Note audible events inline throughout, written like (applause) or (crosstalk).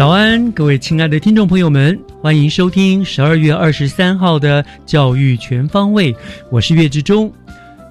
早安，各位亲爱的听众朋友们，欢迎收听十二月二十三号的教育全方位，我是岳志忠。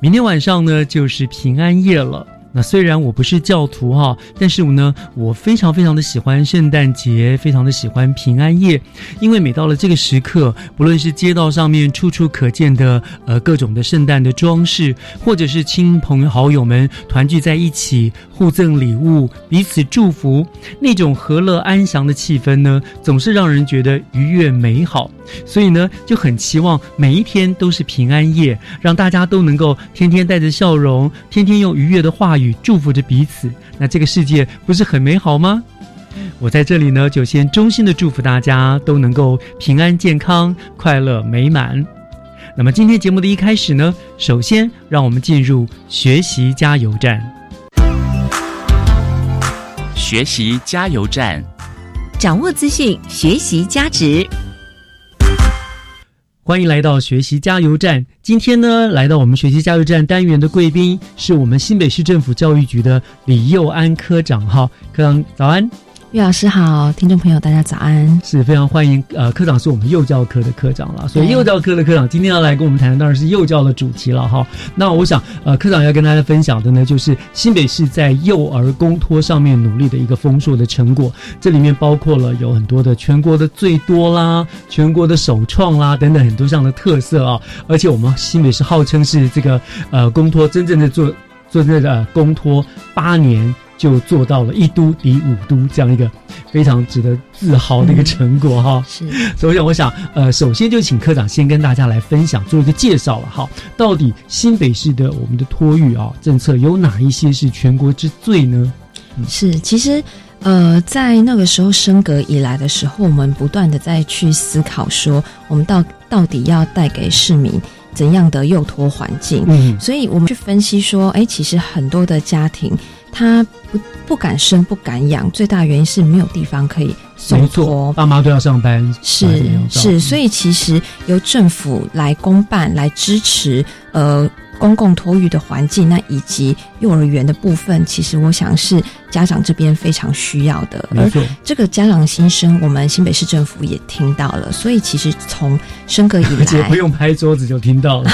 明天晚上呢，就是平安夜了。那虽然我不是教徒哈，但是我呢，我非常非常的喜欢圣诞节，非常的喜欢平安夜，因为每到了这个时刻，不论是街道上面处处可见的呃各种的圣诞的装饰，或者是亲朋好友们团聚在一起，互赠礼物，彼此祝福，那种和乐安详的气氛呢，总是让人觉得愉悦美好。所以呢，就很期望每一天都是平安夜，让大家都能够天天带着笑容，天天用愉悦的话语祝福着彼此。那这个世界不是很美好吗？我在这里呢，就先衷心的祝福大家都能够平安健康、快乐美满。那么今天节目的一开始呢，首先让我们进入学习加油站。学习加油站，掌握资讯，学习加值。欢迎来到学习加油站。今天呢，来到我们学习加油站单元的贵宾是我们新北市政府教育局的李佑安科长。哈，科长早安。岳老师好，听众朋友大家早安，是非常欢迎。呃，科长是我们幼教科的科长了，所以幼教科的科长今天要来跟我们谈的当然是幼教的主题了哈。那我想，呃，科长要跟大家分享的呢，就是新北市在幼儿公托上面努力的一个丰硕的成果。这里面包括了有很多的全国的最多啦，全国的首创啦等等很多这样的特色啊。而且我们新北市号称是这个呃公托真正的做做这个公托八年。就做到了一都抵五都这样一个非常值得自豪的一个成果哈。(laughs) 是，所以我想，呃，首先就请科长先跟大家来分享，做一个介绍了哈。到底新北市的我们的托育啊政策有哪一些是全国之最呢？是，其实呃，在那个时候升格以来的时候，我们不断的在去思考说，我们到到底要带给市民怎样的幼托环境？嗯，所以我们去分析说，哎，其实很多的家庭。他不不敢生不敢养，最大原因是没有地方可以送托，爸妈都要上班，是是，所以其实由政府来公办来支持，呃。公共托育的环境，那以及幼儿园的部分，其实我想是家长这边非常需要的。而这个家长心声，我们新北市政府也听到了。所以其实从升格以来，(laughs) 不用拍桌子就听到了。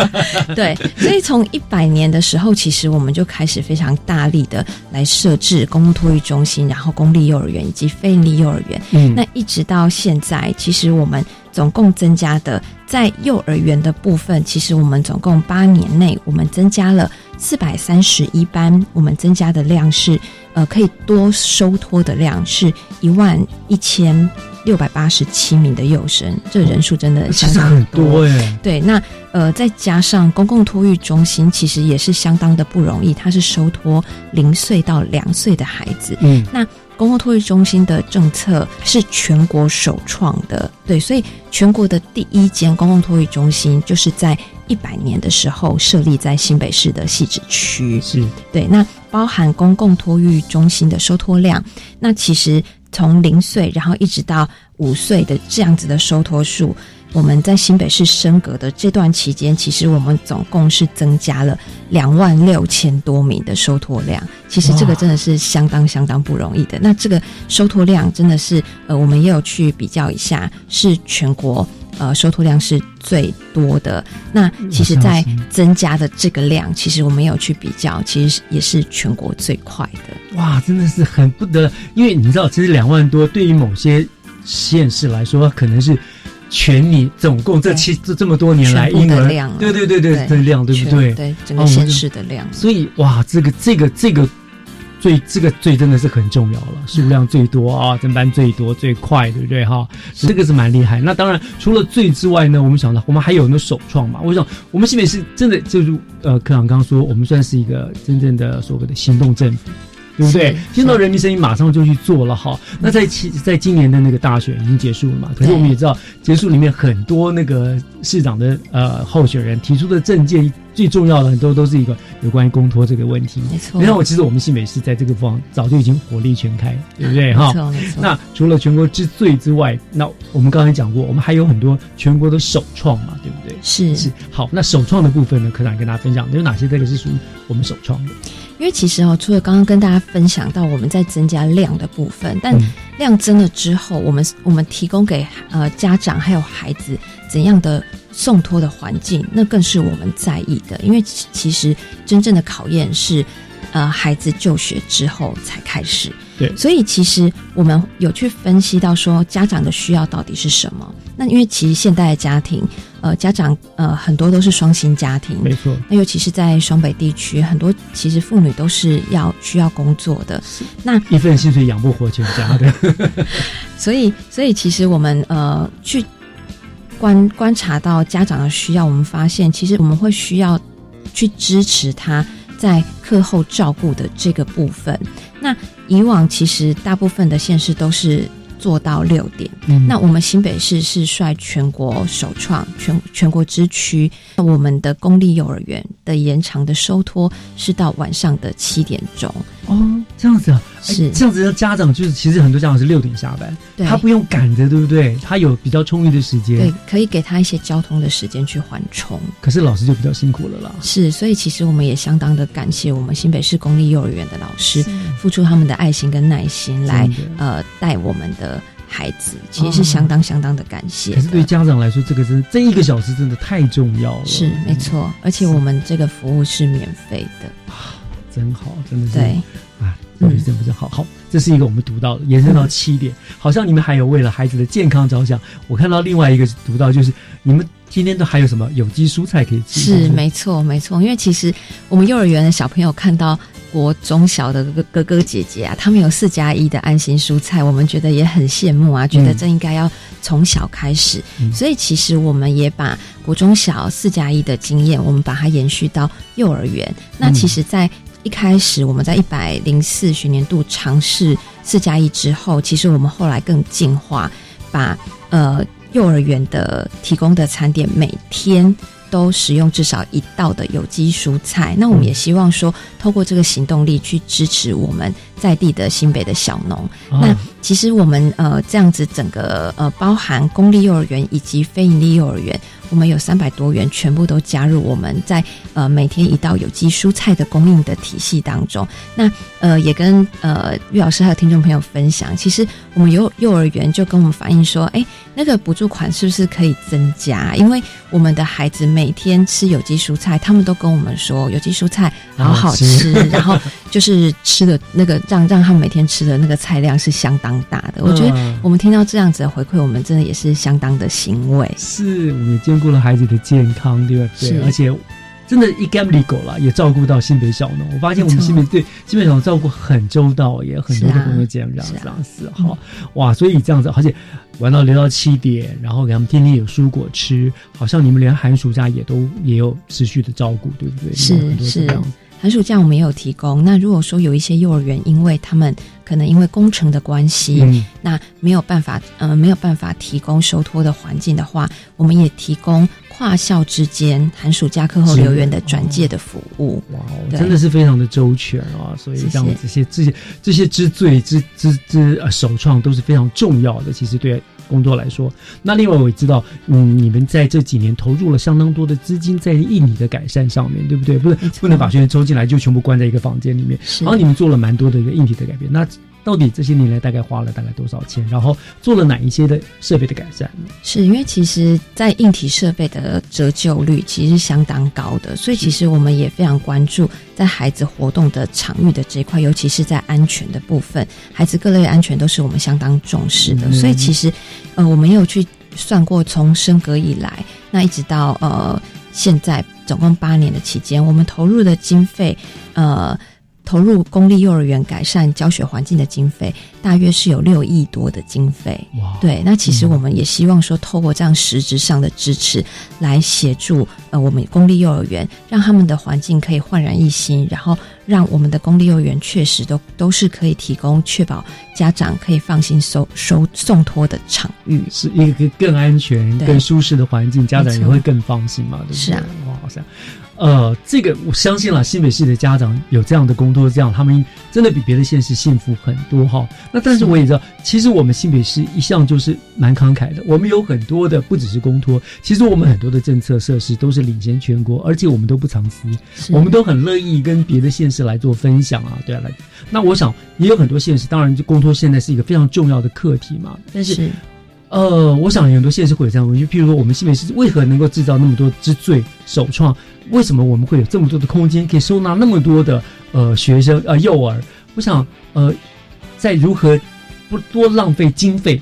(laughs) 对，所以从一百年的时候，其实我们就开始非常大力的来设置公共托育中心，然后公立幼儿园以及非营利幼儿园。嗯，那一直到现在，其实我们。总共增加的在幼儿园的部分，其实我们总共八年内，我们增加了四百三十一班，我们增加的量是，呃，可以多收托的量是一万一千六百八十七名的幼生，这人数真的相当很多哎。对，那呃，再加上公共托育中心，其实也是相当的不容易，它是收托零岁到两岁的孩子。嗯，那。公共托育中心的政策是全国首创的，对，所以全国的第一间公共托育中心就是在一百年的时候设立在新北市的汐止区。是对，那包含公共托育中心的收托量，那其实从零岁然后一直到五岁的这样子的收托数，我们在新北市升格的这段期间，其实我们总共是增加了两万六千多名的收托量。其实这个真的是相当相当不容易的。那这个收托量真的是，呃，我们也有去比较一下，是全国呃收托量是最多的。那其实，在增加的这个量，其实我们也有去比较，其实也是全国最快的。哇，真的是很不得，因为你知道，其实两万多对于某些县市来说，可能是。全你总共这七这这么多年来婴儿量，对对对对的量，对不对？对整个县市的量。所以哇，这个这个这个最这个最真的是很重要了，数量最多啊，增班最多最快，对不对哈？这个是蛮厉害。那当然除了最之外呢，我们想到我们还有那首创嘛。我想我们新北市真的就是呃，科长刚刚说，我们算是一个真正的所谓的行动政府。对不对？听到人民声音，马上就去做了哈。那在其在今年的那个大选已经结束了嘛？可是我们也知道，结束里面很多那个市长的呃候选人提出的政见，最重要的很多都是一个有关于公托这个问题。没错。你看，我其实我们新北市在这个方早就已经火力全开，对不对？哈，没错没错。那除了全国之最之外，那我们刚才讲过，我们还有很多全国的首创嘛，对不对？是是。好，那首创的部分呢，科长跟大家分享有哪些？这个是属于我们首创的。因为其实哦，除了刚刚跟大家分享到我们在增加量的部分，但量增了之后，我们我们提供给呃家长还有孩子怎样的送托的环境，那更是我们在意的。因为其实真正的考验是呃孩子就学之后才开始。对，所以其实我们有去分析到说家长的需要到底是什么。那因为其实现代的家庭。呃，家长呃很多都是双薪家庭，没错。那尤其是在双北地区，很多其实妇女都是要需要工作的。那一份薪水养不活全家的。(laughs) 所以，所以其实我们呃去观观察到家长的需要，我们发现其实我们会需要去支持他在课后照顾的这个部分。那以往其实大部分的县市都是。做到六点，那我们新北市是率全国首创全全国之区，我们的公立幼儿园的延长的收托是到晚上的七点钟。哦，这样子啊，是这样子的家长就是，其实很多家长是六点下班，他不用赶着，对不对？他有比较充裕的时间，对，可以给他一些交通的时间去缓冲。可是老师就比较辛苦了啦。是，所以其实我们也相当的感谢我们新北市公立幼儿园的老师，付出他们的爱心跟耐心来呃带我们的孩子，其实是相当相当的感谢。可是对家长来说，这个真这一个小时真的太重要了。是没错，而且我们这个服务是免费的。真好，真的是对啊，教育真不是好好，这是一个我们读到的，延伸到七点，好像你们还有为了孩子的健康着想。我看到另外一个读到，就是你们今天都还有什么有机蔬菜可以吃？是没错，没错，因为其实我们幼儿园的小朋友看到国中小的哥哥哥姐姐啊，他们有四加一的安心蔬菜，我们觉得也很羡慕啊，觉得这应该要从小开始。所以其实我们也把国中小四加一的经验，我们把它延续到幼儿园。那其实，在一开始我们在一百零四学年度尝试四加一之后，其实我们后来更进化，把呃幼儿园的提供的餐点每天都使用至少一道的有机蔬菜。那我们也希望说，透过这个行动力去支持我们在地的新北的小农。那其实我们呃这样子整个呃包含公立幼儿园以及非营利幼儿园。我们有三百多元，全部都加入我们在呃每天一道有机蔬菜的供应的体系当中。那呃也跟呃玉老师还有听众朋友分享，其实我们幼幼儿园就跟我们反映说，哎，那个补助款是不是可以增加？因为我们的孩子每天吃有机蔬菜，他们都跟我们说有机蔬菜好好吃，然后就是吃的那个让让他们每天吃的那个菜量是相当大的。我觉得我们听到这样子的回馈，我们真的也是相当的欣慰。是，我们见。顾了孩子的健康，对不？对，而且真的一 gamble 狗了，也照顾到新北小农。我发现我们新北对新北小农照顾很周到，也很多的朋友这样这样这样子哈。哇，所以这样子，而且玩到留到七点，然后给他们天天有蔬果吃，好像你们连寒暑假也都也有持续的照顾，对不对？是是。寒暑假我们也有提供。那如果说有一些幼儿园，因为他们可能因为工程的关系，那没有办法，呃，没有办法提供收托的环境的话，我们也提供跨校之间寒暑假课后留园的转介的服务。哇，真的是非常的周全啊！所以像这些这些这些之最之之之呃首创都是非常重要的。其实对工作来说。那另外我也知道，嗯，你们在这几年投入了相当多的资金在印尼的改善上面，对不对？不是不能把学员抽进来就全部关在一个房间里面，然后你们做了蛮多的一个硬体的改变。那到底这些年来大概花了大概多少钱？然后做了哪一些的设备的改善呢？是因为其实，在硬体设备的折旧率其实是相当高的，所以其实我们也非常关注在孩子活动的场域的这一块，尤其是在安全的部分，孩子各类安全都是我们相当重视的。所以其实，呃，我们有去算过，从升格以来，那一直到呃现在，总共八年的期间，我们投入的经费，呃。投入公立幼儿园改善教学环境的经费，大约是有六亿多的经费。对，那其实我们也希望说，透过这样实质上的支持，来协助呃我们公立幼儿园，让他们的环境可以焕然一新，然后让我们的公立幼儿园确实都都是可以提供确保家长可以放心收收送托的场域，是一个更安全、更舒适的环境，家长也会更放心嘛？对不对？是啊，哇，好像。呃，这个我相信了，新北市的家长有这样的工作，这样他们真的比别的县市幸福很多哈。那但是我也知道，其实我们新北市一向就是蛮慷慨的，我们有很多的不只是公托，其实我们很多的政策设施都是领先全国，而且我们都不藏私，我们都很乐意跟别的县市来做分享啊。对啊，来，那我想也有很多县市，当然就公托现在是一个非常重要的课题嘛，但是。呃，我想很多现实会有这样问题，譬如说，我们新北市为何能够制造那么多之最首创？为什么我们会有这么多的空间，可以收纳那么多的呃学生呃幼儿？我想呃，在如何不多浪费经费，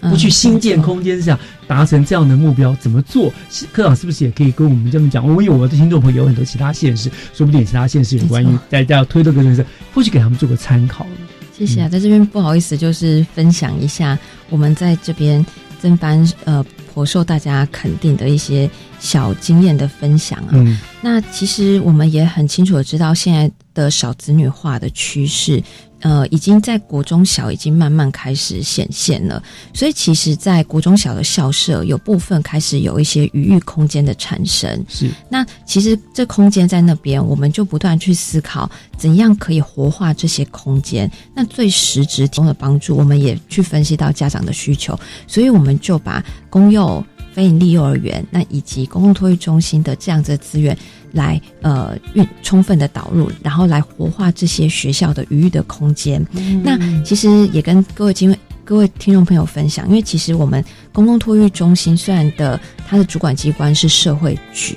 不去新建空间下达成这样的目标，怎么做？科长是不是也可以跟我们这么讲？我们有我的听众朋友有很多其他现实，说不定其他现实有关于大家要推动个政策，或许给他们做个参考呢？谢谢啊，在这边不好意思，就是分享一下我们在这边正班呃颇受大家肯定的一些小经验的分享啊。那其实我们也很清楚的知道现在的少子女化的趋势。呃，已经在国中小已经慢慢开始显现了，所以其实，在国中小的校舍有部分开始有一些余裕空间的产生。是，那其实这空间在那边，我们就不断去思考怎样可以活化这些空间。那最实质提供的帮助，我们也去分析到家长的需求，所以我们就把公幼、非营利幼儿园，那以及公共托育中心的这样子的资源。来，呃，运充分的导入，然后来活化这些学校的余裕的空间。那其实也跟各位经各位听众朋友分享，因为其实我们公共托育中心虽然的它的主管机关是社会局。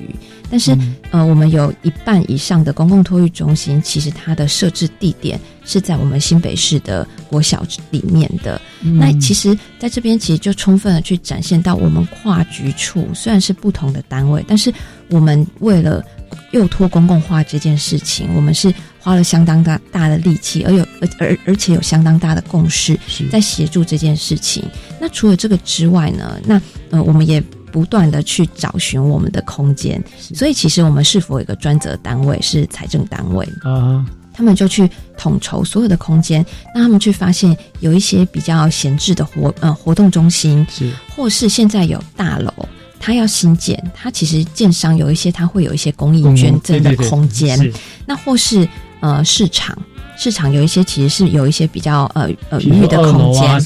但是，呃，我们有一半以上的公共托育中心，其实它的设置地点是在我们新北市的国小里面的。那其实在这边，其实就充分的去展现到我们跨局处虽然是不同的单位，但是我们为了幼托公共化这件事情，我们是花了相当大大的力气，而有而而而且有相当大的共识，在协助这件事情。那除了这个之外呢？那呃，我们也。不断的去找寻我们的空间，所以其实我们是否有一个专责单位是财政单位？啊？他们就去统筹所有的空间，让他们去发现有一些比较闲置的活呃活动中心，是。或是现在有大楼，它要新建，它其实建商有一些，它会有一些公益捐赠的空间，那或是呃市场。市场有一些其实是有一些比较呃呃余裕的空间，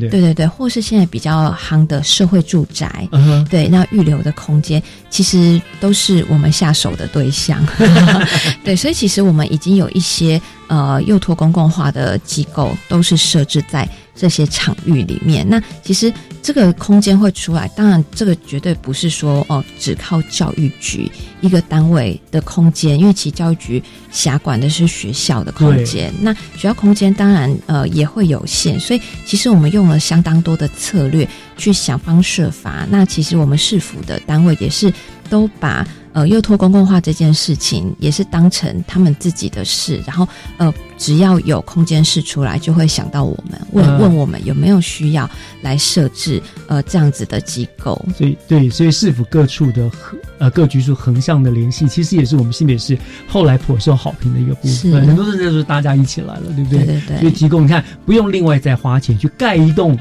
对对对对，或是现在比较夯的社会住宅，对那预留的空间，其实都是我们下手的对象。(laughs) 对，所以其实我们已经有一些呃幼托公共化的机构，都是设置在。这些场域里面，那其实这个空间会出来。当然，这个绝对不是说哦，只靠教育局一个单位的空间，因为其教育局辖管的是学校的空间。那学校空间当然呃也会有限，所以其实我们用了相当多的策略去想方设法。那其实我们市府的单位也是都把。呃，幼托公共化这件事情也是当成他们自己的事，然后呃，只要有空间室出来，就会想到我们，问问我们有没有需要来设置呃这样子的机构。所以对，所以市府各处的横呃各局处横向的联系，其实也是我们新北市后来颇受好评的一个部分。很多事情都是大家一起来了，对不对？对对。所以提供你看，不用另外再花钱去盖一栋。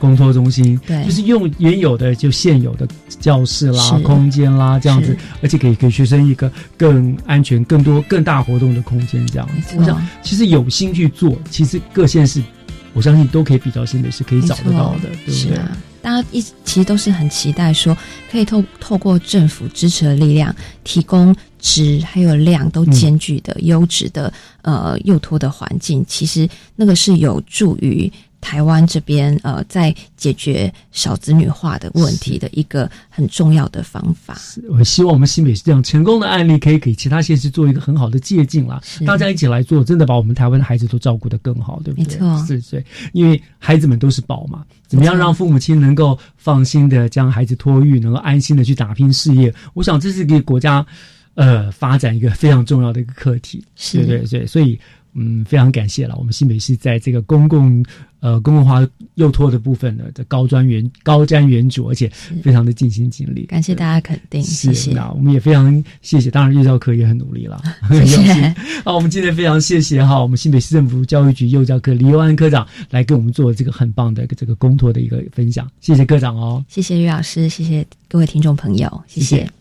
公托中心，对，就是用原有的就现有的教室啦、空间啦这样子，而且给给学生一个更安全、更多、更大活动的空间这样子。我想，其实有心去做，其实各县市我相信都可以比较新北市可以找得到的，对不对？是啊，大家一其实都是很期待说，可以透透过政府支持的力量，提供质还有量都兼具的优质的、呃幼托的环境，其实那个是有助于。台湾这边呃，在解决少子女化的问题的一个很重要的方法。我希望我们新北市这样成功的案例，可以给其他县市做一个很好的借鉴啦。大家一起来做，真的把我们台湾的孩子都照顾得更好，对不对？没错，是，对，因为孩子们都是宝嘛。怎么样让父母亲能够放心的将孩子托育，能够安心的去打拼事业？我想这是给国家呃发展一个非常重要的一个课题。是对对，所以。嗯，非常感谢了。我们新北市在这个公共呃公共化幼托的部分呢，的高瞻远高瞻远瞩，而且非常的尽心尽力。感谢大家肯定，谢谢。那我们也非常谢谢，当然幼教科也很努力了，(laughs) 谢谢。好，我们今天非常谢谢哈，我们新北市政府教育局幼教科李佑安科长来给我们做这个很棒的这个公托的一个分享，谢谢科长哦，谢谢于老师，谢谢各位听众朋友，谢谢。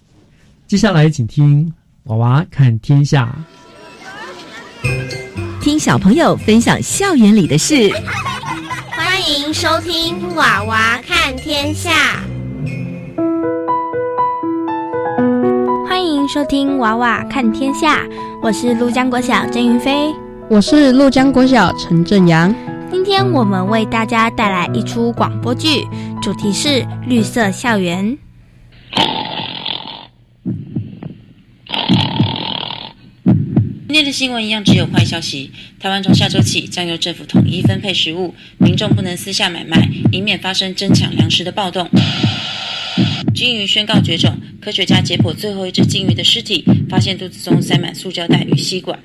接下来请听娃娃看天下。听小朋友分享校园里的事，欢迎收听《娃娃看天下》。欢迎收听《娃娃看天下》，我是陆江国小郑云飞，我是陆江国小陈正阳。今天我们为大家带来一出广播剧，主题是绿色校园。今天的新闻一样只有坏消息。台湾从下周起将由政府统一分配食物，民众不能私下买卖，以免发生争抢粮食的暴动。金鱼宣告绝种，科学家解剖最后一只金鱼的尸体，发现肚子中塞满塑胶袋与吸管。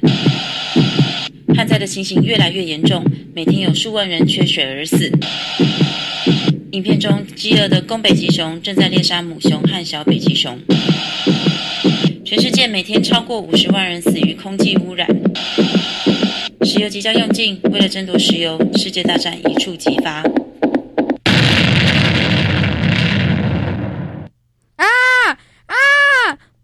旱灾的情形越来越严重，每天有数万人缺水而死。影片中，饥饿的公北极熊正在猎杀母熊和小北极熊。全世界每天超过五十万人死于空气污染。石油即将用尽，为了争夺石油，世界大战一触即发。啊啊！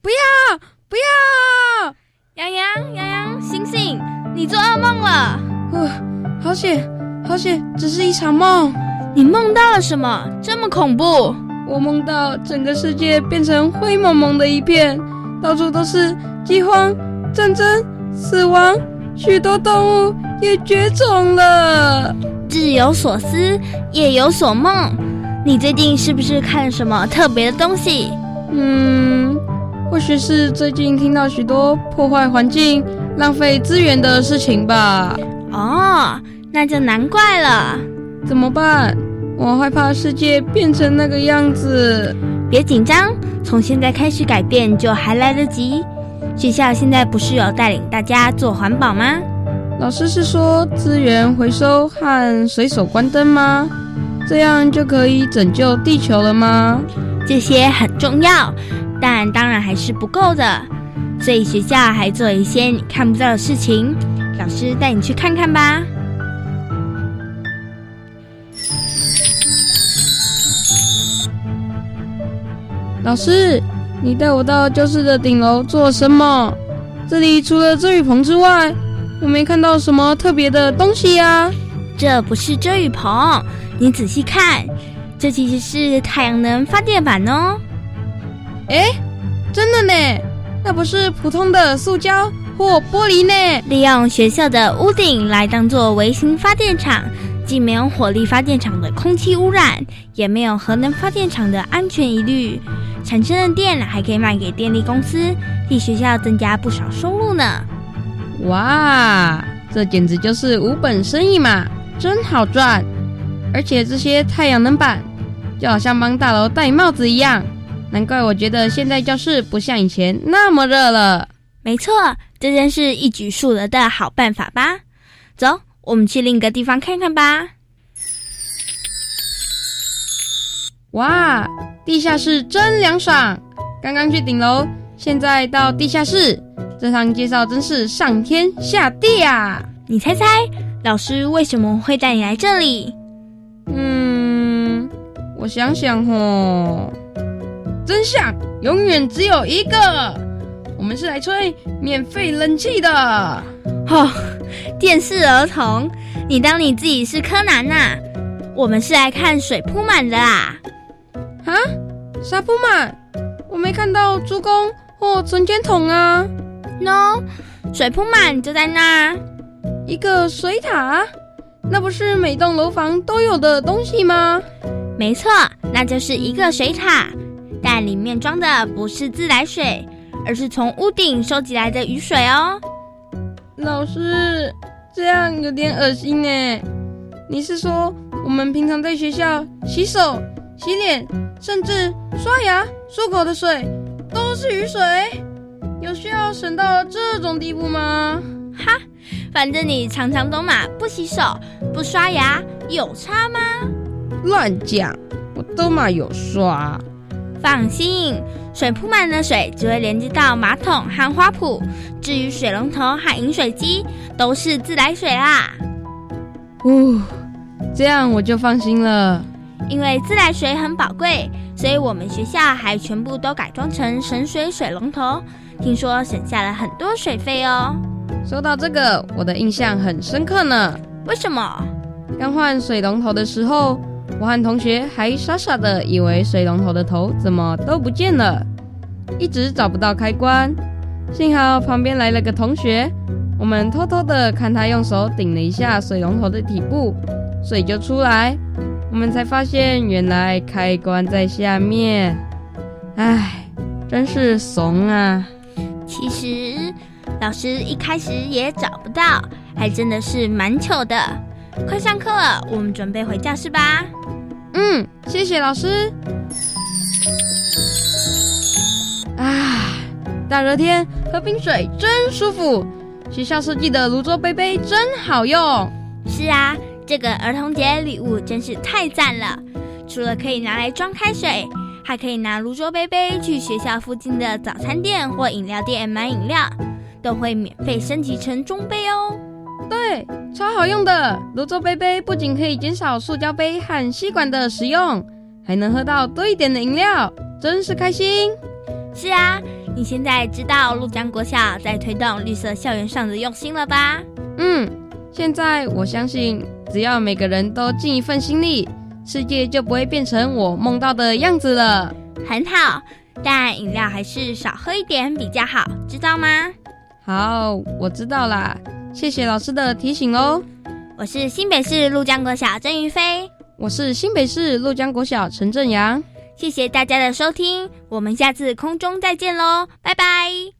不要不要！洋洋洋洋，醒醒！你做噩梦了。呃，好险好险，只是一场梦。你梦到了什么？这么恐怖？我梦到整个世界变成灰蒙蒙的一片。到处都是饥荒、战争、死亡，许多动物也绝种了。日有所思，夜有所梦。你最近是不是看了什么特别的东西？嗯，或许是最近听到许多破坏环境、浪费资源的事情吧。哦，那就难怪了。怎么办？我害怕世界变成那个样子。别紧张，从现在开始改变就还来得及。学校现在不是有带领大家做环保吗？老师是说资源回收和随手关灯吗？这样就可以拯救地球了吗？这些很重要，但当然还是不够的。所以学校还做一些你看不到的事情，老师带你去看看吧。老师，你带我到教室的顶楼做什么？这里除了遮雨棚之外，我没看到什么特别的东西呀。这不是遮雨棚，你仔细看，这其实是太阳能发电板哦。哎，真的呢，那不是普通的塑胶或玻璃呢？利用学校的屋顶来当做微型发电厂。既没有火力发电厂的空气污染，也没有核能发电厂的安全疑虑，产生的电还可以卖给电力公司，替学校增加不少收入呢。哇，这简直就是无本生意嘛，真好赚！而且这些太阳能板就好像帮大楼戴帽子一样，难怪我觉得现在教室不像以前那么热了。没错，这真是一举数得的好办法吧？走。我们去另一个地方看看吧。哇，地下室真凉爽！刚刚去顶楼，现在到地下室，这趟介绍真是上天下地啊！你猜猜，老师为什么会带你来这里？嗯，我想想哦，真相永远只有一个，我们是来吹免费冷气的。哦，电视儿童，你当你自己是柯南呐？我们是来看水铺满的啦。啊？沙铺满？我没看到猪公或存钱筒啊。no，，水铺满就在那儿。一个水塔？那不是每栋楼房都有的东西吗？没错，那就是一个水塔，但里面装的不是自来水，而是从屋顶收集来的雨水哦。老师，这样有点恶心呢。你是说我们平常在学校洗手、洗脸，甚至刷牙、漱口的水都是雨水？有需要省到这种地步吗？哈，反正你常常都嘛不洗手、不刷牙，有差吗？乱讲，我都嘛有刷。放心，水铺满的水只会连接到马桶和花圃，至于水龙头和饮水机都是自来水啦。呜，这样我就放心了。因为自来水很宝贵，所以我们学校还全部都改装成省水水龙头，听说省下了很多水费哦。说到这个，我的印象很深刻呢。为什么？刚换水龙头的时候。我和同学还傻傻的以为水龙头的头怎么都不见了，一直找不到开关。幸好旁边来了个同学，我们偷偷的看他用手顶了一下水龙头的底部，水就出来。我们才发现原来开关在下面。唉，真是怂啊！其实老师一开始也找不到，还真的是蛮糗的。快上课了，我们准备回教室吧。嗯，谢谢老师。啊，大热天喝冰水真舒服。学校设计的泸州杯杯真好用。是啊，这个儿童节礼物真是太赞了。除了可以拿来装开水，还可以拿泸州杯杯去学校附近的早餐店或饮料店买饮料，都会免费升级成中杯哦。对，超好用的泸州杯杯不仅可以减少塑胶杯和吸管的使用，还能喝到多一点的饮料，真是开心。是啊，你现在知道陆江国小在推动绿色校园上的用心了吧？嗯，现在我相信，只要每个人都尽一份心力，世界就不会变成我梦到的样子了。很好，但饮料还是少喝一点比较好，知道吗？好，我知道啦。谢谢老师的提醒哦。我是新北市陆江国小郑云飞，我是新北市陆江国小陈正阳。谢谢大家的收听，我们下次空中再见喽，拜拜。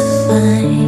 爱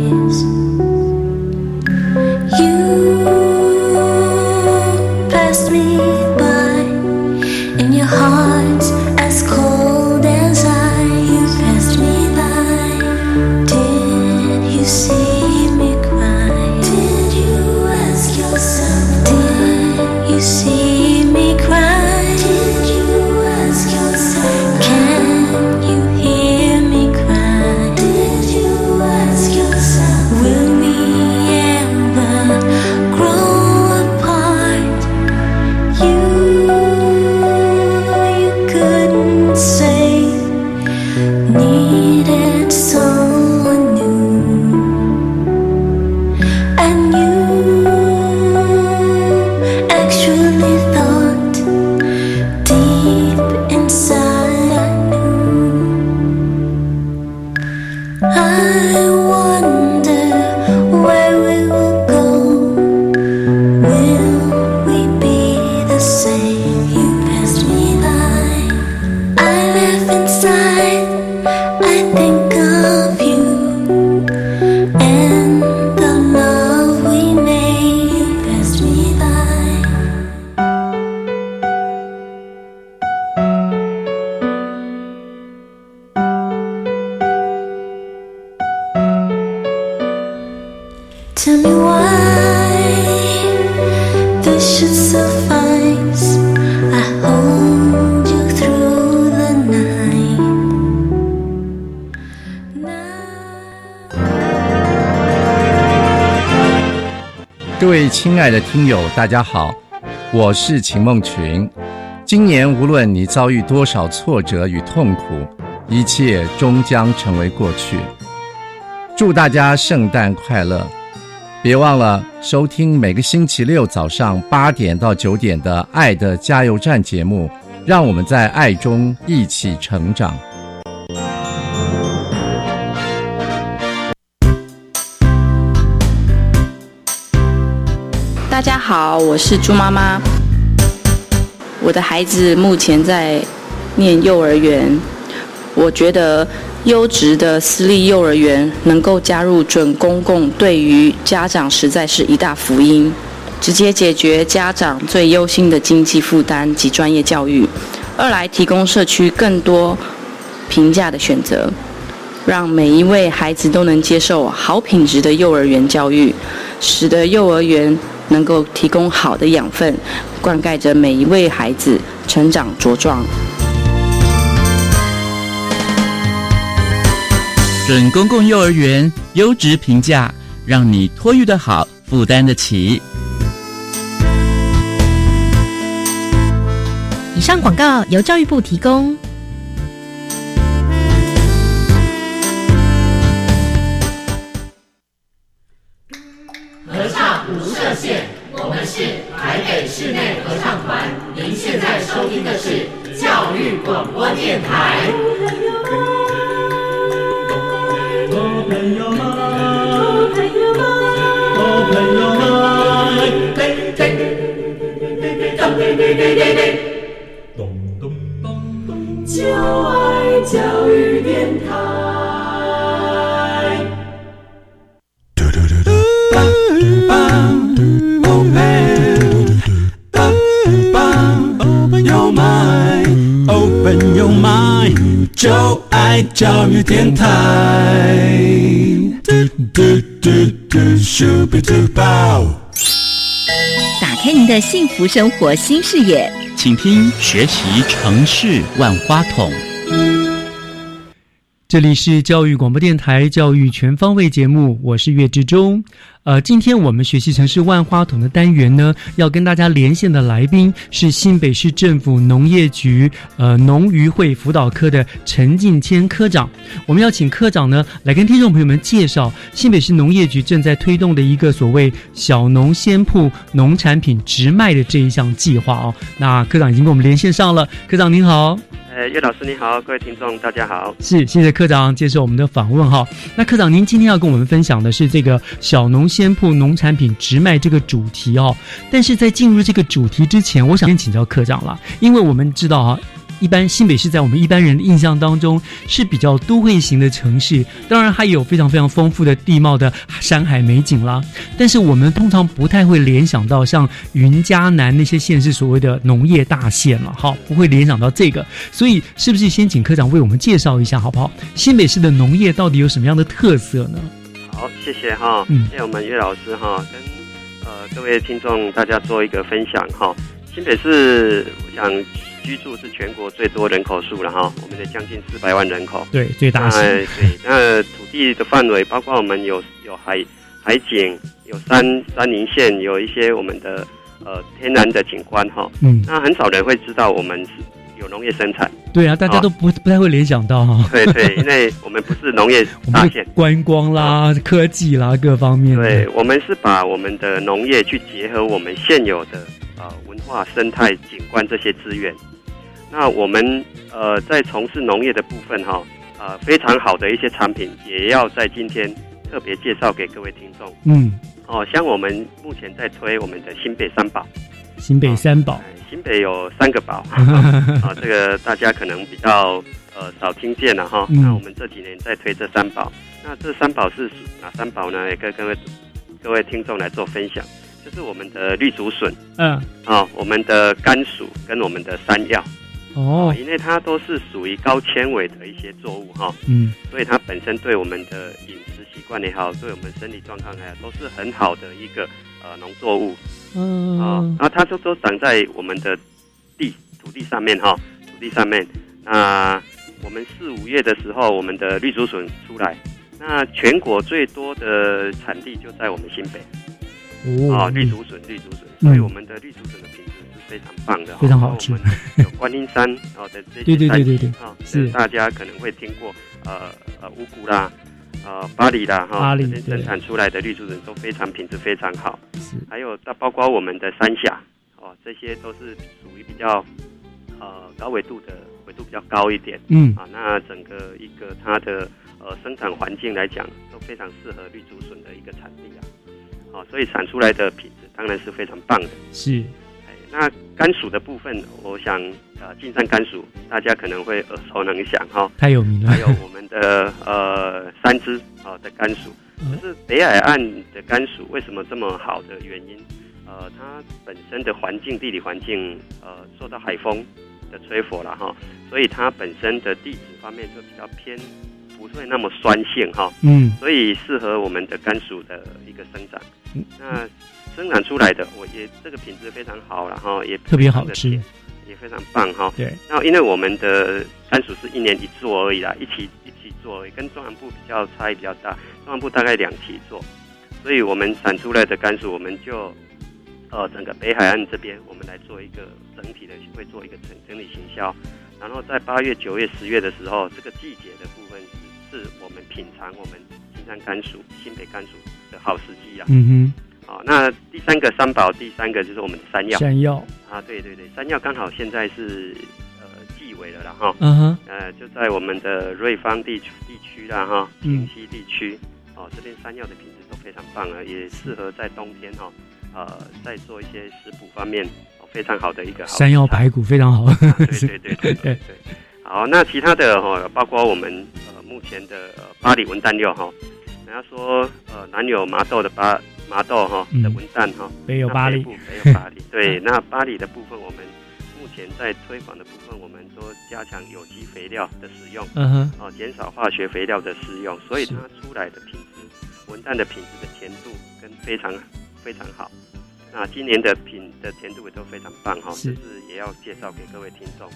的听友，大家好，我是秦梦群。今年无论你遭遇多少挫折与痛苦，一切终将成为过去。祝大家圣诞快乐！别忘了收听每个星期六早上八点到九点的《爱的加油站》节目，让我们在爱中一起成长。大家好，我是朱妈妈。我的孩子目前在念幼儿园，我觉得优质的私立幼儿园能够加入准公共，对于家长实在是一大福音，直接解决家长最忧心的经济负担及专业教育。二来提供社区更多平价的选择，让每一位孩子都能接受好品质的幼儿园教育，使得幼儿园。能够提供好的养分，灌溉着每一位孩子成长茁壮。准公共幼儿园优质评价，让你托育的好，负担得起。以上广告由教育部提供。我们是台北室内合唱团，您现在收听的是教育广播电台。朋友们，朋友们，朋友们，嘿嘿嘿嘿嘿嘿嘿，咚咚咚咚，就爱教育电台。就爱教育电台。打开您的幸福生活新视野，请听学习城市万花筒。这里是教育广播电台教育全方位节目，我是岳志忠。呃，今天我们学习城市万花筒的单元呢，要跟大家连线的来宾是新北市政府农业局呃农渔会辅导科的陈进谦科长。我们要请科长呢来跟听众朋友们介绍新北市农业局正在推动的一个所谓小农鲜铺农产品直卖的这一项计划哦。那科长已经跟我们连线上了，科长您好。哎，岳老师你好，各位听众大家好。是，谢谢科长接受我们的访问哈。那科长您今天要跟我们分享的是这个小农。鲜铺农产品直卖这个主题哦，但是在进入这个主题之前，我想先请教科长了，因为我们知道啊，一般新北市在我们一般人的印象当中是比较都会型的城市，当然还有非常非常丰富的地貌的山海美景啦，但是我们通常不太会联想到像云嘉南那些县是所谓的农业大县了，好，不会联想到这个，所以是不是先请科长为我们介绍一下好不好？新北市的农业到底有什么样的特色呢？好，谢谢哈，谢谢我们岳老师哈，跟呃各位听众大家做一个分享哈。新北市我想居住是全国最多人口数了哈，我们的将近四百万人口，对，最大对，那土地的范围包括我们有有海海景，有山山林线，有一些我们的呃天然的景观哈，嗯，那很少人会知道我们是。有农业生产，对啊，大家都不不太会联想到哈。对对，因为我们不是农业大县，观光啦、科技啦各方面。对，我们是把我们的农业去结合我们现有的呃文化、生态、景观这些资源。那我们呃在从事农业的部分哈，呃非常好的一些产品，也要在今天特别介绍给各位听众。嗯，哦，像我们目前在推我们的新北三宝。新北三宝，新北有三个宝。(laughs) 啊，这个大家可能比较呃少听见了哈。那我们这几年在推这三宝，那这三宝是哪三宝呢？也跟各位各位听众来做分享，就是我们的绿竹笋，嗯，啊，我们的甘薯跟我们的山药，哦，因为它都是属于高纤维的一些作物哈，嗯，所以它本身对我们的饮食习惯也好，对我们身体状况也好，都是很好的一个呃农作物。嗯啊，然后它就都长在我们的地土地上面哈，土地上面。那我们四五月的时候，我们的绿竹笋出来，那全国最多的产地就在我们新北。哦绿竹笋，绿竹笋，嗯所以我们的绿竹笋的品非常棒的，非常好我们有观音山哦的这对对对对对。啊，是。大家可能会听过呃呃五谷啦。呃，巴黎啦，哈，巴黎这边生产出来的绿竹笋都非常品质非常好，是。还有它包括我们的三峡，哦，这些都是属于比较呃高纬度的，纬度比较高一点，嗯。啊，那整个一个它的呃生产环境来讲，都非常适合绿竹笋的一个产地啊，哦，所以产出来的品质当然是非常棒的。是。哎，那甘薯的部分，我想呃，金山甘薯大家可能会耳熟能详哈、太有名了。还有我们的呃三支啊、的甘薯，嗯。可是北海岸的甘薯为什么这么好的原因？呃，它本身的环境地理环境呃受到海风的吹拂了哈，所以它本身的地质方面就比较偏不会那么酸性哈，嗯。所以适合我们的甘薯的一个生长。嗯。那生产出来的，我也这个品质非常好然后也特别好吃甜也非常棒哈。对，那因为我们的甘薯是一年一做而已啦，一起一起做而已，跟中南部比较差异比较大，中南部大概两期做，所以我们产出来的甘薯，我们就呃整个北海岸这边，我们来做一个整体的会做一个整整理行销，然后在八月、九月、十月的时候，这个季节的部分是是我们品尝我们金山甘薯、新北甘薯的好时机啊。嗯好，那第三个三宝，第三个就是我们的山药。山药啊，对对对，山药刚好现在是呃季尾了啦哈。嗯哼呃，就在我们的瑞芳地区地区啦哈，嗯平西地区，哦，这边山药的品质都非常棒啊，也适合在冬天哈，呃，在做一些食补方面哦非常好的一个好山药排骨非常好，(laughs) 对对对对对对。好，那其他的哈、包括我们呃目前的、呃、巴黎文旦柚哈，人家说呃南有麻豆的巴麻豆哈、嗯。的文旦哈，那北有巴黎。部北有巴黎，(laughs) 对，那巴黎的部分我们目前在推广的部分，我们都加强有机肥料的使用，嗯哼。哦，减少化学肥料的使用，所以它出来的品质，文旦的品质的甜度跟非常非常好。那今年的品的甜度也都非常棒哈，是。这是也要介绍给各位听众。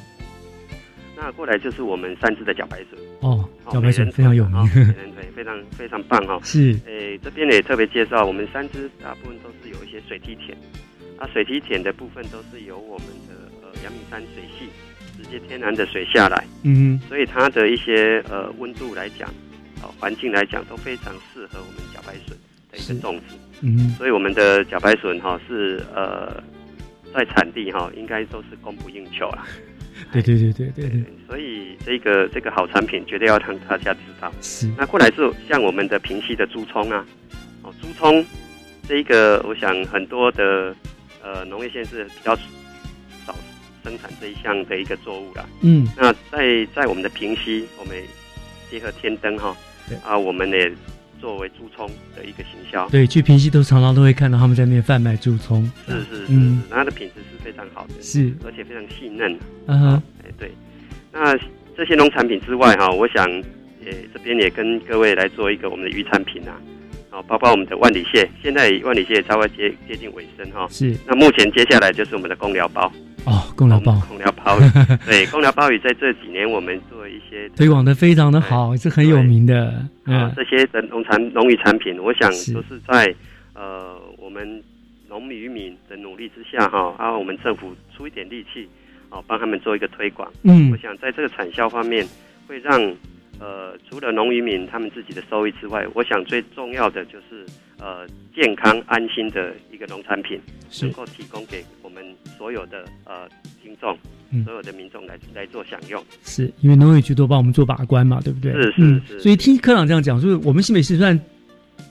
那过来就是我们三只的茭白笋，哦，哦茭白笋非常有名。啊，美人腿非常非常棒哈。(laughs) 是。诶，这边也特别介绍，我们三只大部分都是有一些水梯田，啊，水梯田的部分都是由我们的呃阳明山水系直接天然的水下来，嗯所以它的一些呃温度来讲，呃环境来讲都非常适合我们茭白笋的一个种植。嗯所以我们的茭白笋哈是呃在产地哈应该都是供不应求啦。(laughs) 对对对对对对，所以这个这个好产品绝对要让大家知道。是。那过来是像我们的平溪的猪葱啊，哦，猪葱这一个，我想很多的呃农业县是比较少生产这一项的一个作物啦。嗯。那在在我们的平溪，我们结合天灯哈对，啊，我们也作为猪葱的一个行销。对，去平溪都常常都会看到他们在那边贩卖猪葱，是是是，嗯那它的品质是非常好的，是而且非常细嫩。嗯哼哎，对。那这些农产品之外哈，我想也这边也跟各位来做一个我们的渔产品啊，哦，包括我们的万里蟹，现在万里蟹也稍微接接近尾声哈。是那目前接下来就是我们的公寮包，哦，公疗包。公寮鲍鱼。(laughs) 对，公寮鲍鱼在这几年我们做一些推广的非常的好，是很有名的，啊嗯，这些的农产农渔产品，我想都是在呃我们农渔民的努力之下哈，啊，我们政府出一点力气，哦，帮他们做一个推广。嗯。我想在这个产销方面，会让呃除了农渔民他们自己的收益之外，我想最重要的就是呃健康安心的一个农产品，能够提供给我们所有的呃听众、嗯所有的民众来来做享用。是因为农业局都帮我们做把关嘛，对不对？是是嗯是所以听科长这样讲，就是我们新北市虽然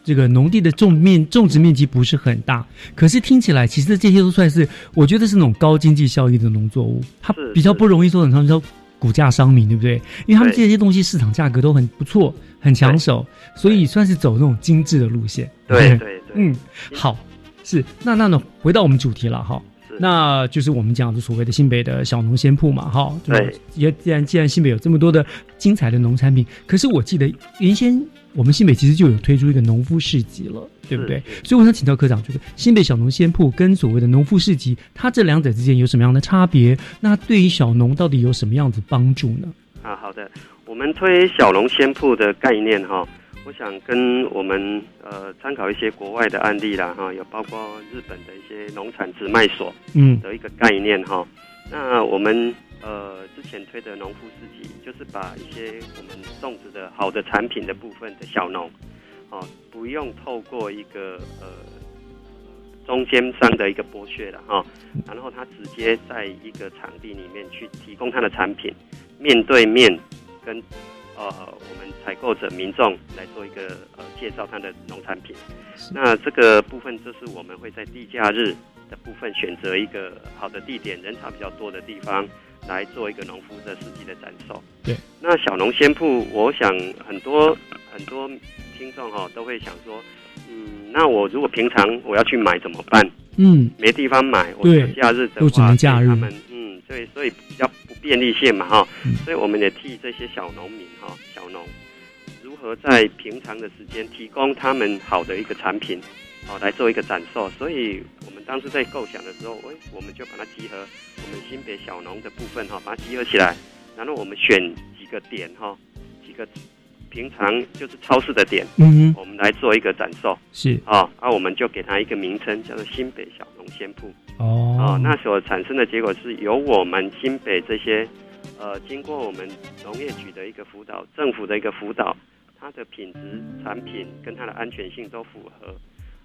这个农地的种面种植面积不是很大，可是听起来其实这些都算是，我觉得是那种高经济效益的农作物，它比较不容易说很常说股价商品，对不对？因为他们这些东西市场价格都很不错，很抢手，所以算是走那种精致的路线。对对对，(laughs) 嗯，好，是那那呢，回到我们主题了哈。那就是我们讲的所谓的新北的小农鲜铺嘛，哈。就是对也既然既然新北有这么多的精彩的农产品，可是我记得原先我们新北其实就有推出一个农夫市集了，对不对？所以我想请教科长，就是新北小农鲜铺跟所谓的农夫市集，它这两者之间有什么样的差别？那对于小农到底有什么样子帮助呢？啊，好的，我们推小农鲜铺的概念哈，我想跟我们呃参考一些国外的案例啦，哈，有包括日本的一些农产直卖所，嗯的一个概念哈。那我们呃之前推的农夫市集，就是把一些我们种植的好的产品的部分的小农，哦，不用透过一个呃中间商的一个剥削了哈，然后他直接在一个场地里面去提供他的产品，面对面跟呃我们采购者民众来做一个呃介绍他的农产品。那这个部分就是我们会在地假日的部分选择一个好的地点，人潮比较多的地方来做一个农夫的实际的展售。对，那小农鲜铺，我想很多很多听众哈、都会想说，嗯，那我如果平常我要去买怎么办？嗯，没地方买，我假日的都只话，能假日他们嗯，对，所以比较不便利性嘛哈，所以我们也替这些小农民哈，小农如何在平常的时间提供他们好的一个产品，哦，来做一个展售。所以我们当时在构想的时候，哎，我们就把它集合我们新北小农的部分哈，把它集合起来，然后我们选几个点哈，几个平常就是超市的点，嗯我们来做一个展售。是啊，啊，我们就给它一个名称，叫做新北小农鲜铺。哦啊，那所产生的结果是由我们新北这些，呃，经过我们农业局的一个辅导，政府的一个辅导，它的品质、产品跟它的安全性都符合，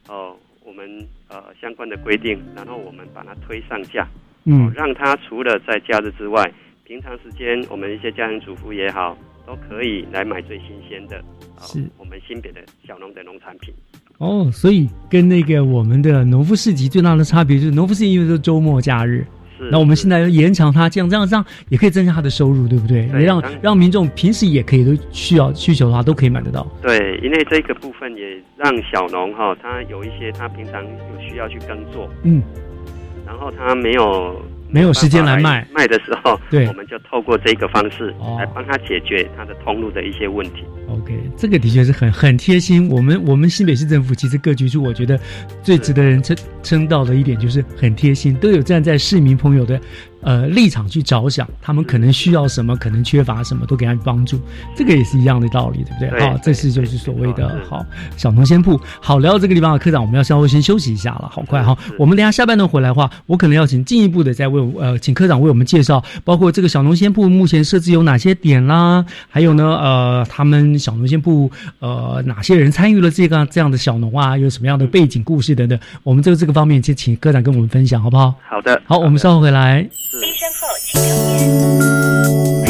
哦、我们呃相关的规定，然后我们把它推上架，嗯。哦让它除了在假日之外，平常时间我们一些家庭主妇也好，都可以来买最新鲜的，哦是。我们新北的小农的农产品。哦，所以跟那个我们的农夫市集最大的差别就是，农夫市集因为都是周末假日，是那我们现在要延长它，这样这样这样也可以增加它的收入，对不对？对让让民众平时也可以都需要需求的话，都可以买得到。对，因为这个部分也让小农哈、他有一些他平常有需要去耕作，嗯，然后他没有没有时间来卖卖的时候，对我们就透过这个方式哦来帮他解决他的通路的一些问题。OK，这个的确是很很贴心。我们我们新北市政府其实各局处，我觉得最值得人称称道的一点就是很贴心，都有站在市民朋友的呃立场去着想，他们可能需要什么，可能缺乏什么，都给他帮助。这个也是一样的道理，对不对？好，这是就是所谓的好小农先铺。好，聊到这个地方，科长我们要稍微先休息一下了，好快哈。我们等下下半段回来的话，我可能要请进一步的再为呃，请科长为我们介绍，包括这个小农先铺目前设置有哪些点啦，还有呢呃，他们小农先铺呃哪些人参与了这个这样的小农啊，有什么样的背景故事等等，我们这个这个方面就请科长跟我们分享，好不好？好的，好，我们稍后回来。留言。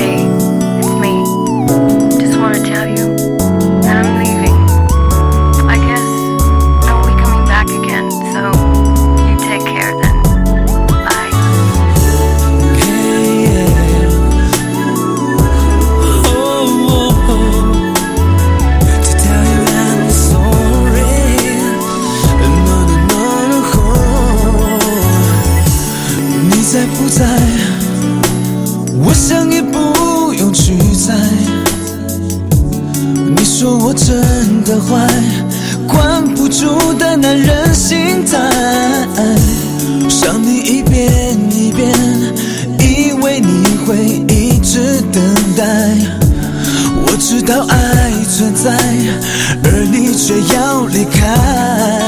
说我真的坏，管不住的男人心态。想你一遍一遍，以为你会一直等待。我知道爱存在，而你却要离开。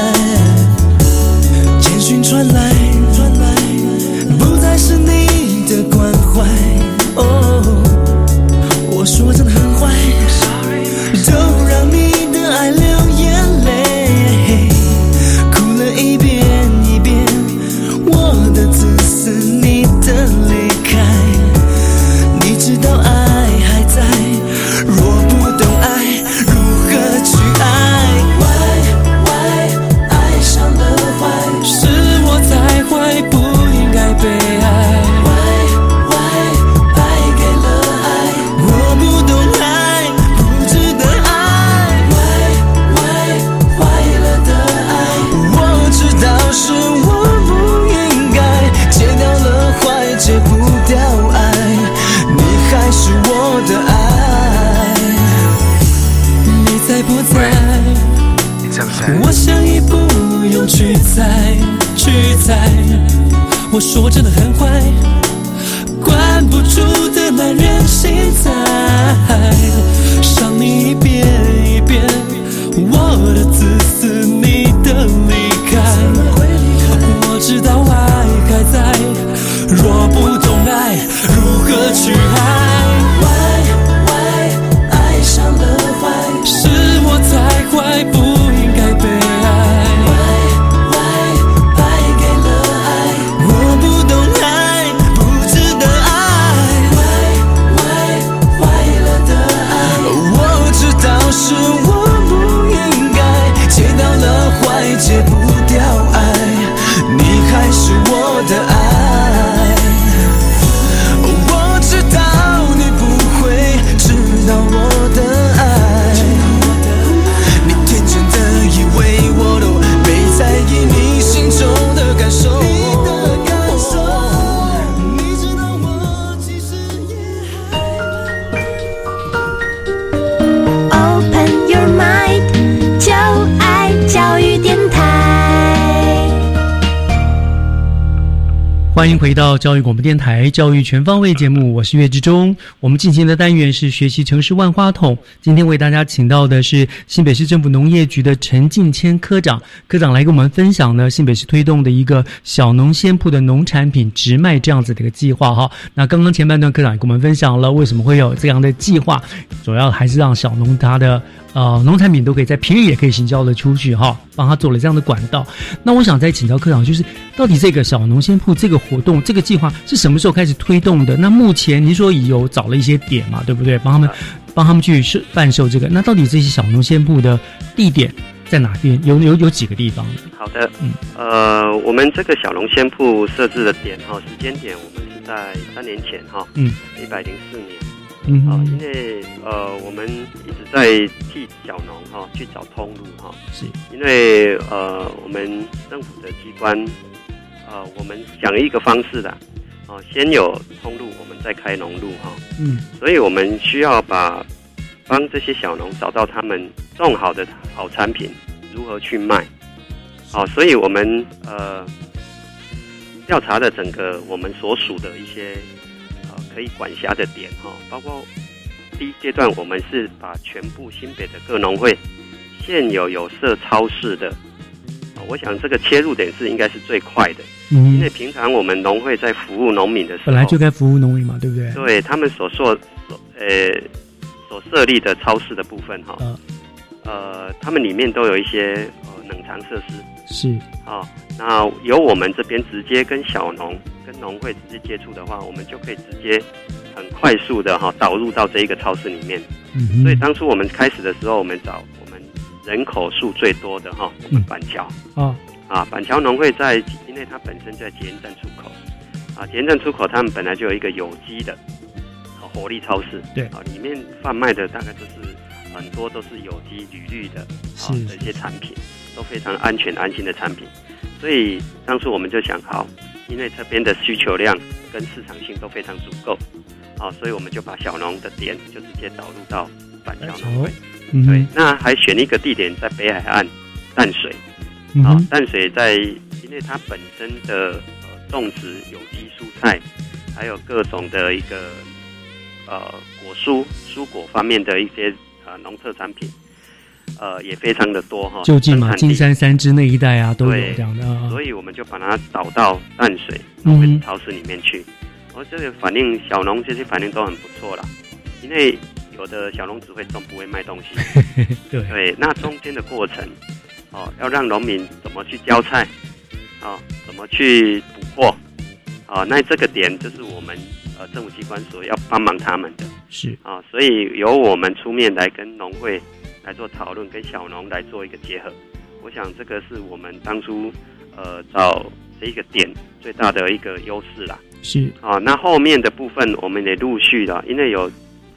我说真的很到教育广播电台《教育全方位》节目，我是岳志忠。我们进行的单元是学习城市万花筒。今天为大家请到的是新北市政府农业局的陈敬谦科长，科长来跟我们分享呢新北市推动的一个小农鲜铺的农产品直卖这样子的一个计划哈。那刚刚前半段科长也跟我们分享了为什么会有这样的计划，主要还是让小农他的呃农产品都可以在平日也可以行销的出去哈，帮他做了这样的管道。那我想再请教科长，就是到底这个小农鲜铺这个活动这个计划是什么时候开始推动的？那目前您说有找了一些点嘛，对不对？帮他们帮他们去售贩售这个。那到底这些小农先铺的地点在哪边？有有有几个地方？好的，嗯，呃，我们这个小农鲜铺设置的点哈，时间点我们是在三年前哈，嗯，一百零四年，嗯啊，因为呃，我们一直在替小农哈去找通路哈，是因为呃，我们政府的机关，呃，我们想一个方式的，哦、先有通路，我们再开农路哈，嗯。所以我们需要把帮这些小农找到他们种好的好产品如何去卖，好、所以我们呃调查的整个我们所属的一些呃可以管辖的点哈、包括第一阶段我们是把全部新北的各农会现有有设超市的，啊我想这个切入点是应该是最快的，嗯。因为平常我们农会在服务农民的时候，本来就该服务农民嘛，对不对？对他们所做所呃所设立的超市的部分哈，嗯呃，他们里面都有一些呃冷藏设施。是。啊、那由我们这边直接跟小农、跟农会直接接触的话，我们就可以直接很快速的哈、导入到这一个超市里面。嗯哼。所以当初我们开始的时候，我们找我们人口数最多的哈，我们板桥。啊啊，板桥农会在，因为它本身在捷运站出口，啊，捷运站出口他们本来就有一个有机的，啊，活力超市，对啊，里面贩卖的大概就是很多都是有机、铝绿的，啊是这些产品都非常安全、安心的产品，所以当初我们就想，好，因为这边的需求量跟市场性都非常足够，啊，所以我们就把小农的点就直接导入到板桥农会。嗯对，那还选一个地点在北海岸淡水。啊淡水在因为它本身的呃种植有机蔬菜，还有各种的一个呃果蔬、蔬果方面的一些呃农特产品，呃也非常的多哈。就近嘛，金山三支那一带啊都有对这样的啊。所以我们就把它导到淡水嗯农会超市里面去。而这个反应，小农这些反应都很不错啦，因为有的小农只会种不会卖东西。(laughs) 对对，那中间的过程，哦，要让农民怎么去浇菜，哦，怎么去补货，哦，那这个点就是我们呃政府机关所要帮忙他们的。是啊、所以由我们出面来跟农会来做讨论，跟小农来做一个结合。我想这个是我们当初呃找这一个点最大的一个优势啦。是啊、那后面的部分我们也陆续的，因为有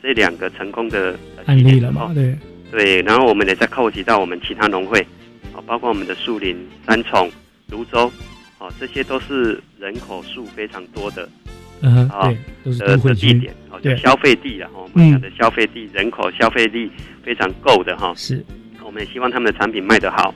这两个成功的呃案例了嘛，对，对，然后我们也在扣集到我们其他农会，啊，包括我们的树林、三重、泸州，啊，这些都是人口数非常多的嗯对，都是的地点，哦，就，消费地了哈，我们讲的消费地，人口消费力非常够的哈，是，我们也希望他们的产品卖得好，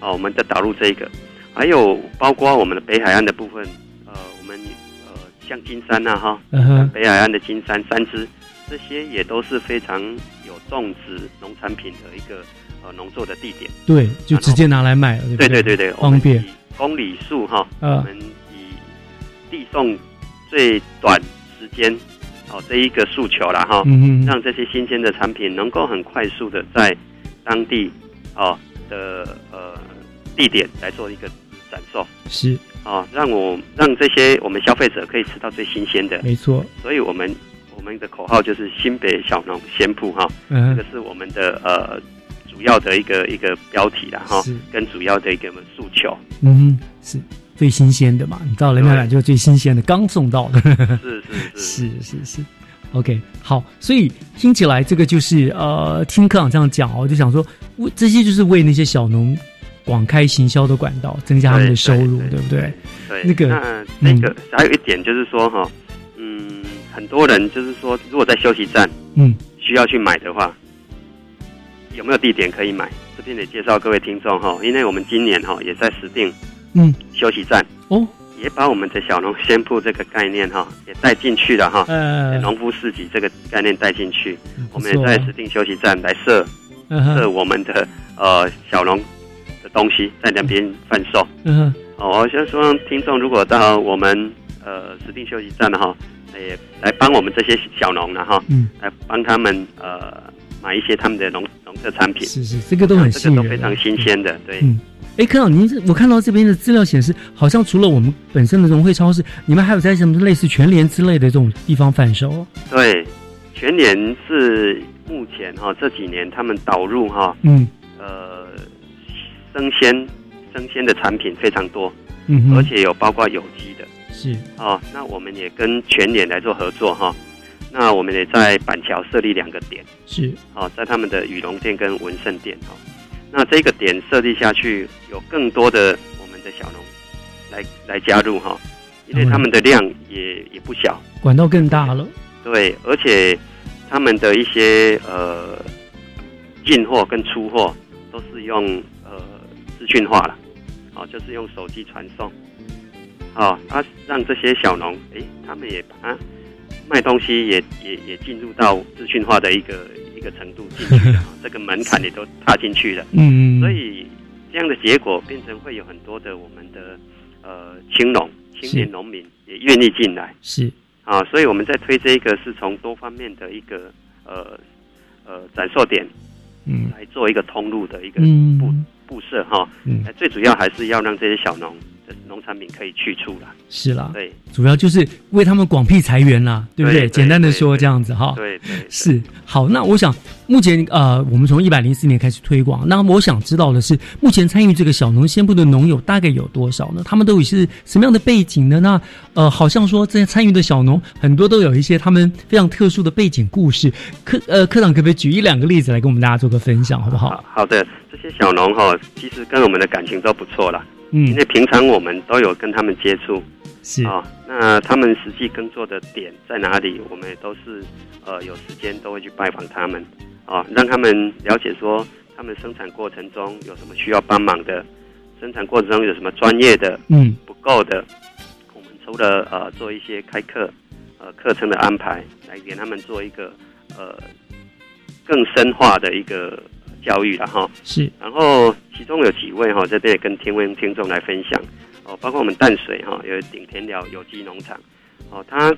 啊，我们再导入这个，还有包括我们的北海岸的部分，呃，我们呃像金山呐、哈，嗯北海岸的金山、三支，这些也都是非常有种植农产品的一个呃农作的地点。对，就直接拿来卖了，对对？对对方便。公里数哈，啊我们以递送最短时间哦这一个诉求了哈，嗯嗯让这些新鲜的产品能够很快速的在当地哦的呃地点来做一个展售是。哦，让我让这些我们消费者可以吃到最新鲜的，没错，所以我们我们的口号就是新北小农鲜铺哈，嗯这个是我们的呃主要的一个一个标题啦哈是，跟主要的一个诉求。嗯哼，是最新鲜的嘛，你到了那来就最新鲜的，刚送到的，是是是 (laughs) 是是。OK，好，所以听起来这个就是呃，听科长这样讲哦，我就想说，为这些就是为那些小农广开行销的管道，增加他们的收入，对不对？对，那个那那个还有一点就是说哈，嗯，很多人就是说，如果在休息站，嗯，需要去买的话，有没有地点可以买？这边得介绍各位听众哈，因为我们今年哈也在实定嗯。休息站哦。也把我们的小农先铺这个概念哈，也带进去了哈。呃。农夫市集这个概念带进去，我们也在指定休息站来设嗯设我们的呃小农的东西在那边贩售。嗯哼，哦，我先说听众如果到我们呃指定休息站的哈，也来帮我们这些小农了哈，嗯，来帮他们呃买一些他们的农农特产品，是是，这个都很这个都非常新鲜的，对。嗯，哎，科长，您是我看到这边的资料显示，好像除了我们本身的农会超市，你们还有在什么类似全联之类的这种地方贩售？哦？对，全联是目前哈、这几年他们导入哈、嗯。呃生鲜生鲜的产品非常多，嗯哼。而且有包括有机的。是。哦。那我们也跟全联来做合作哈、那我们也在板桥设立两个点，是。哦，在他们的羽龙店跟文盛店哈、那这个点设立下去，有更多的我们的小农来来加入哈、因为他们的量也也不小。管道更大了，对，而且他们的一些呃进货跟出货都是用呃资讯化了，哦，就是用手机传送，哦，啊，让这些小农，诶，他们也把它卖东西也也也进入到资讯化的一个一个程度进去了，哦 (laughs) 这个门槛也都踏进去了，嗯所以这样的结果变成会有很多的我们的呃青农青年是农民也愿意进来。是。啊，所以我们在推这一个是从多方面的一个呃呃展售点嗯。来做一个通路的一个嗯。布布设哈，嗯。哎最主要还是要让这些小农的农产品可以去除了。是啦，对，主要就是为他们广辟财源啦，对不对？对对简单的说这样子哈，对对是好。那我想目前呃，我们从一百零四年开始推广，那我想知道的是，目前参与这个小农先铺的农友大概有多少呢？他们都有是什么样的背景呢？那呃，好像说这些参与的小农很多都有一些他们非常特殊的背景故事。科呃，科长可不可以举一两个例子来跟我们大家做个分享，好不好？好的，这些小农哈，其实跟我们的感情都不错啦，嗯因为平常我们都有跟他们接触。是啊、那他们实际耕作的点在哪里？我们也都是呃有时间都会去拜访他们，啊、让他们了解说他们生产过程中有什么需要帮忙的，生产过程中有什么专业的嗯不够的，我们除了呃做一些开课呃课程的安排，来给他们做一个呃更深化的一个教育了哈。是。然后其中有几位哈，这边也跟听问听众来分享。哦，包括我们淡水哈有顶田寮有机农场。哦，他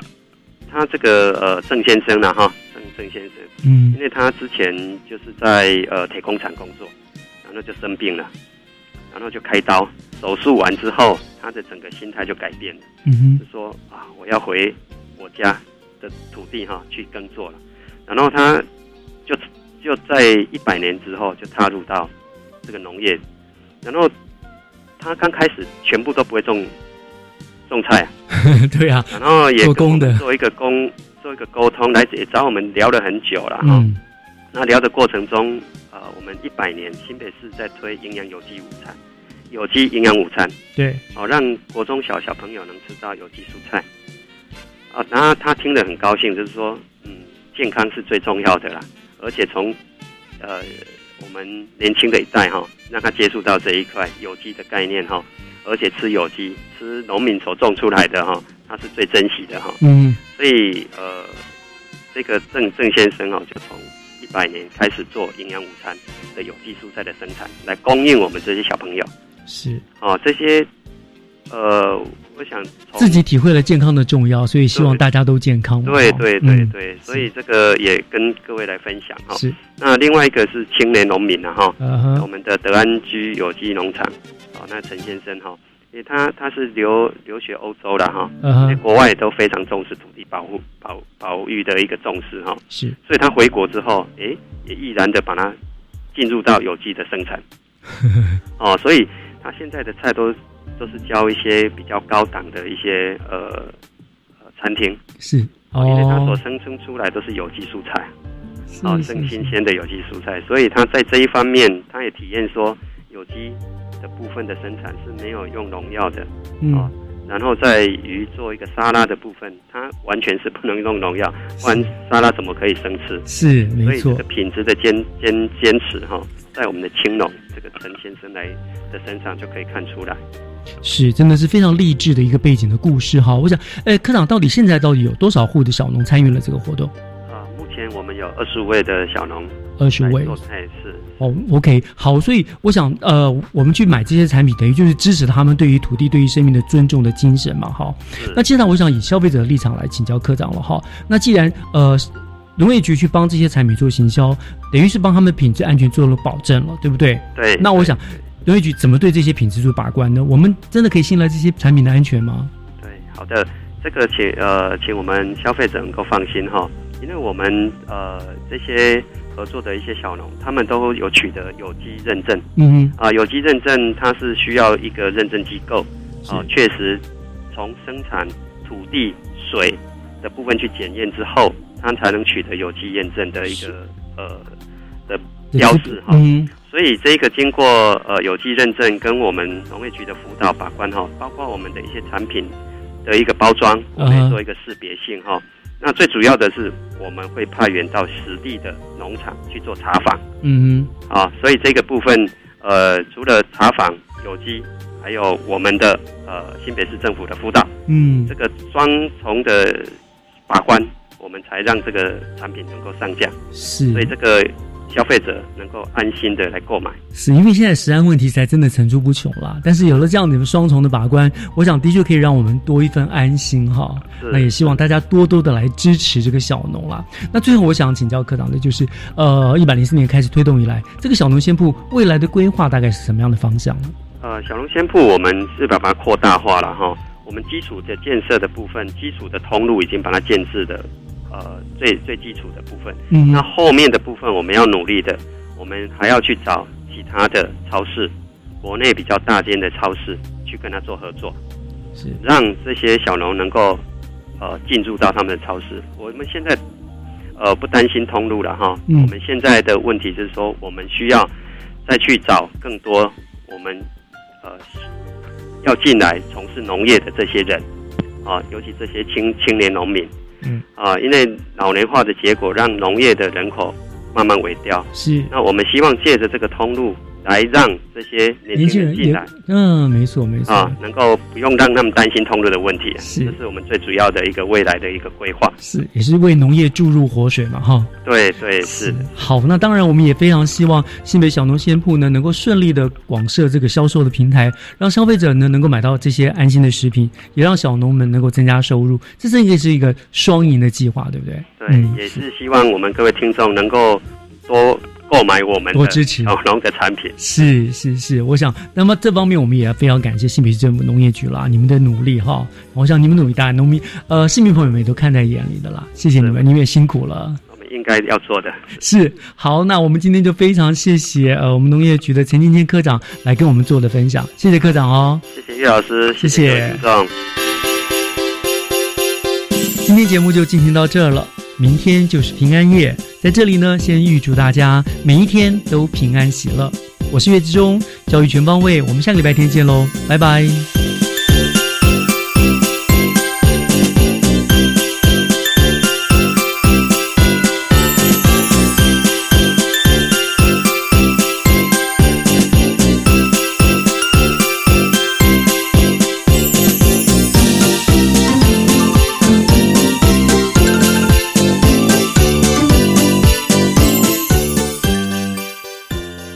他这个呃郑先生呢哈，郑郑先生，嗯。因为他之前就是在呃铁工厂工作，然后就生病了，然后就开刀，手术完之后，他的整个心态就改变了，嗯哼。就说啊我要回我家的土地哈去耕作了，然后他就就在一百年之后就踏入到这个农业，然后他刚开始全部都不会种种菜、啊，(laughs) 对啊，然后也做一个工做一个沟通，来也找我们聊了很久了哈。嗯那聊的过程中，呃，我们一百年新北市在推营养有机午餐，有机营养午餐，对，哦，让国中小小朋友能吃到有机蔬菜。啊，然后他听得很高兴，就是说，嗯，健康是最重要的啦，而且从呃我们年轻的一代哈、让他接触到这一块有机的概念哈、而且吃有机，吃农民所种出来的哈、他是最珍惜的哈、嗯。所以呃，这个郑郑先生哦，就从一百年开始做营养午餐的有机蔬菜的生产，来供应我们这些小朋友。是。哦，这些呃，我想自己体会了健康的重要，所以希望大家都健康。哦对对对嗯。对，所以这个也跟各位来分享哈。是。那另外一个是青年农民啊哈，我们的德安居有机农场，哦，那陈先生哈，因为他他是留留学欧洲了哈，嗯哼。因为国外都非常重视土地保护保保育的一个重视哈，是。所以他回国之后，诶，也毅然的把它进入到有机的生产。(laughs) 哦，所以他现在的菜都都是教一些比较高档的一些呃呃餐厅，是。哦，因为他所哦，生生出来都是有机蔬菜，是哦，生新鲜的有机蔬菜，所以他在这一方面，他也体验说有机的部分的生产是没有用农药的，嗯。然后在于做一个沙拉的部分，它完全是不能用农药，不然沙拉怎么可以生吃？是没错。所以这个，品质的坚坚坚持哈，在我们的青龙这个陈先生来的身上就可以看出来。是，真的是非常励志的一个背景的故事哈。我想，哎，科长，到底现在到底有多少户的小农参与了这个活动？啊，目前我们有二十五位的小农，二十位做菜是哦，OK，好，所以我想，呃，我们去买这些产品，等于就是支持他们对于土地、对于生命的尊重的精神嘛，哈。那接下来，我想以消费者的立场来请教科长了哈。那既然呃，农业局去帮这些产品做行销，等于是帮他们品质安全做了保证了，对不对？对。那我想，农业局怎么对这些品质做把关呢？我们真的可以信赖这些产品的安全吗？对，好的，这个请呃，请我们消费者能够放心哈，因为我们呃这些合作的一些小农，他们都有取得有机认证。嗯啊，有机认证它是需要一个认证机构啊，确实从生产土地水的部分去检验之后，它才能取得有机验证的一个呃的标志哈。嗯，所以这个经过呃有机认证跟我们农业局的辅导把关哈，包括我们的一些产品的一个包装，我们做一个识别性哈。那最主要的是我们会派员到实地的农场去做查访。嗯啊，所以这个部分呃，除了查访有机，还有我们的呃新北市政府的辅导，嗯这个双重的把关，我们才让这个产品能够上架。是，所以这个消费者能够安心的来购买。是因为现在食安问题才真的层出不穷啦，但是有了这样的双重的把关，我想的确可以让我们多一份安心哈。那也希望大家多多的来支持这个小农啦。那最后我想请教科长的就是，呃，一百零四年开始推动以来，这个小农先铺未来的规划大概是什么样的方向呢？呃，小农鲜铺我们是把它扩大化了哈。我们基础的建设的部分，基础的通路已经把它建制的，呃，最最基础的部分。嗯那后面的部分我们要努力的，我们还要去找其他的超市，国内比较大间的超市去跟他做合作，是让这些小农能够呃进入到他们的超市。我们现在呃不担心通路了哈，嗯我们现在的问题就是说，我们需要再去找更多我们呃要进来从事农业的这些人啊，尤其这些青青年农民。嗯啊，因为老年化的结果，让农业的人口慢慢萎掉。是那我们希望借着这个通路，来让这些年轻人进来嗯，没错没错，啊，能够不用让他们担心通路的问题。是这是我们最主要的一个未来的一个规划。是也是为农业注入活水嘛哈。对对是。好，那当然，我们也非常希望新北小农鲜铺呢能够顺利的广设这个销售的平台，让消费者呢能够买到这些安心的食品，也让小农们能够增加收入，这是应该是一个双赢的计划，对不对？对，嗯也是希望我们各位听众能够多购买我们多支持小农的产品。是是是，我想，那么这方面我们也要非常感谢新北市政府农业局啦，你们的努力哈，我想你们努力，大家农民呃市民朋友们也都看在眼里的啦，谢谢你们，你们也辛苦了。我们应该要做的。是好，那我们今天就非常谢谢呃我们农业局的陈金天科长来跟我们做的分享，谢谢科长哦。谢谢岳老师，谢谢。今天节目就进行到这儿了，明天就是平安夜，在这里呢，先预祝大家每一天都平安喜乐。我是岳志忠，教育全方位，我们下个礼拜天见喽，拜拜。